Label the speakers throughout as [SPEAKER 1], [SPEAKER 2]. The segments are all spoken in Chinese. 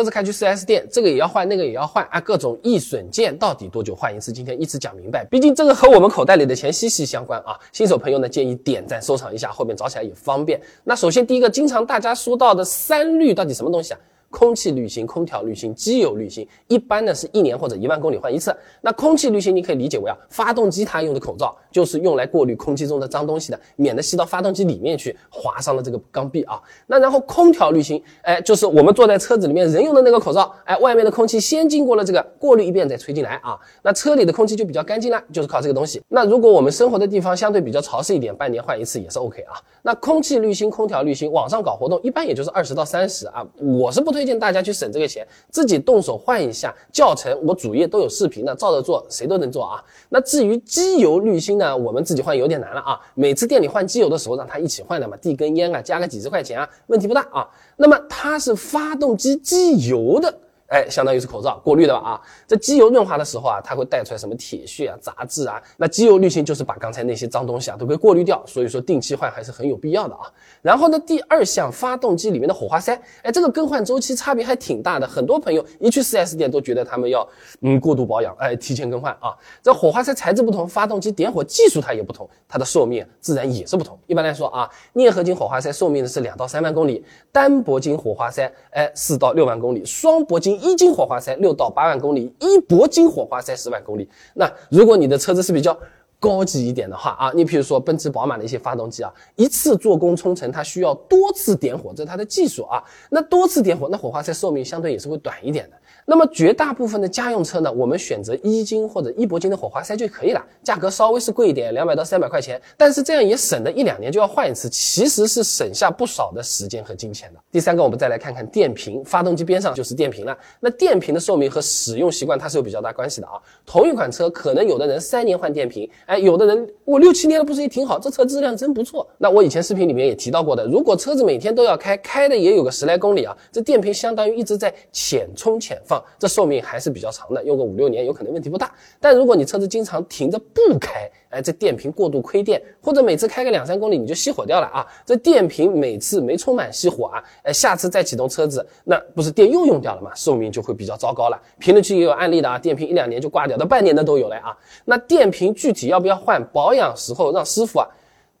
[SPEAKER 1] 车子开去 4S 店，这个也要换，那个也要换啊，各种易损件到底多久换一次？今天一次讲明白，毕竟这个和我们口袋里的钱息息相关啊。新手朋友呢，建议点赞收藏一下，后面找起来也方便。那首先第一个，经常大家说到的三滤到底什么东西啊？空气滤芯、空调滤芯、机油滤芯，一般呢是一年或者一万公里换一次。那空气滤芯你可以理解为啊，发动机它用的口罩就是用来过滤空气中的脏东西的，免得吸到发动机里面去，划伤了这个缸壁啊。那然后空调滤芯，哎，就是我们坐在车子里面人用的那个口罩，哎，外面的空气先经过了这个过滤一遍再吹进来啊，那车里的空气就比较干净了，就是靠这个东西。那如果我们生活的地方相对比较潮湿一点，半年换一次也是 OK 啊。那空气滤芯、空调滤芯，网上搞活动一般也就是二十到三十啊，我是不。推荐大家去省这个钱，自己动手换一下。教程我主页都有视频的，照着做，谁都能做啊。那至于机油滤芯那，我们自己换有点难了啊。每次店里换机油的时候，让他一起换的嘛，递根烟啊，加个几十块钱啊，问题不大啊。那么它是发动机机油的。哎，相当于是口罩过滤的吧？啊，这机油润滑的时候啊，它会带出来什么铁屑啊、杂质啊？那机油滤芯就是把刚才那些脏东西啊都给过滤掉，所以说定期换还是很有必要的啊。然后呢，第二项，发动机里面的火花塞，哎，这个更换周期差别还挺大的。很多朋友一去 4S 店都觉得他们要嗯过度保养，哎，提前更换啊。这火花塞材质不同，发动机点火技术它也不同，它的寿命自然也是不同。一般来说啊，镍合金火花塞寿命呢是两到三万公里，单铂金火花塞哎四到六万公里，双铂金。一斤火花塞六到八万公里，一铂金火花塞十万公里。那如果你的车子是比较高级一点的话啊，你比如说奔驰、宝马的一些发动机啊，一次做工冲程它需要多次点火，这是它的技术啊。那多次点火，那火花塞寿命相对也是会短一点的。那么绝大部分的家用车呢，我们选择一金或者一铂金的火花塞就可以了，价格稍微是贵一点，两百到三百块钱，但是这样也省得一两年就要换一次，其实是省下不少的时间和金钱的。第三个，我们再来看看电瓶，发动机边上就是电瓶了。那电瓶的寿命和使用习惯它是有比较大关系的啊。同一款车，可能有的人三年换电瓶，哎，有的人我六七年了不是也挺好，这车质量真不错。那我以前视频里面也提到过的，如果车子每天都要开，开的也有个十来公里啊，这电瓶相当于一直在浅充浅放。这寿命还是比较长的，用个五六年有可能问题不大。但如果你车子经常停着不开，哎，这电瓶过度亏电，或者每次开个两三公里你就熄火掉了啊，这电瓶每次没充满熄火啊，哎，下次再启动车子，那不是电又用掉了嘛？寿命就会比较糟糕了。评论区也有案例的啊，电瓶一两年就挂掉的，半年的都有了啊。那电瓶具体要不要换？保养时候让师傅啊。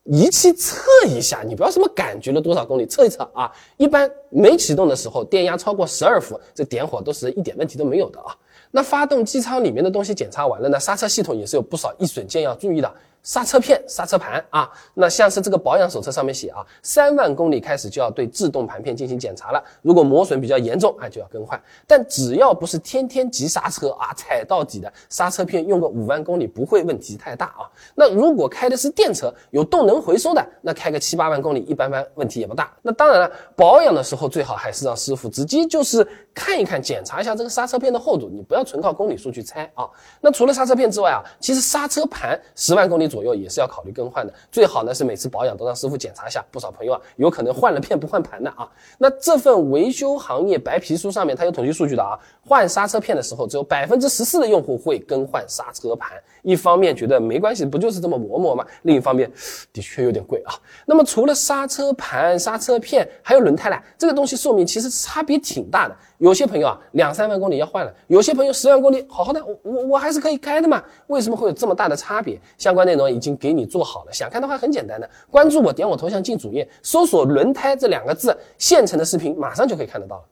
[SPEAKER 1] 仪器测一下，你不要什么感觉了多少公里，测一测啊。一般没启动的时候，电压超过十二伏，这点火都是一点问题都没有的啊。那发动机舱里面的东西检查完了呢，刹车系统也是有不少易损件要注意的。刹车片、刹车盘啊，那像是这个保养手册上面写啊，三万公里开始就要对制动盘片进行检查了。如果磨损比较严重，啊就要更换。但只要不是天天急刹车啊，踩到底的刹车片用个五万公里不会问题太大啊。那如果开的是电车，有动能回收的，那开个七八万公里一般般，问题也不大。那当然了，保养的时候最好还是让师傅直接就是看一看，检查一下这个刹车片的厚度，你不要纯靠公里数去猜啊。那除了刹车片之外啊，其实刹车盘十万公里。左右也是要考虑更换的，最好呢是每次保养都让师傅检查一下。不少朋友啊，有可能换了片不换盘的啊。那这份维修行业白皮书上面它有统计数据的啊，换刹车片的时候，只有百分之十四的用户会更换刹车盘。一方面觉得没关系，不就是这么磨磨吗？另一方面，的确有点贵啊。那么除了刹车盘、刹车片，还有轮胎呢，这个东西寿命其实差别挺大的。有些朋友啊，两三万公里要换了；有些朋友十万公里好好的，我我还是可以开的嘛。为什么会有这么大的差别？相关内容已经给你做好了，想看的话很简单的，关注我，点我头像进主页，搜索“轮胎”这两个字，现成的视频马上就可以看得到了。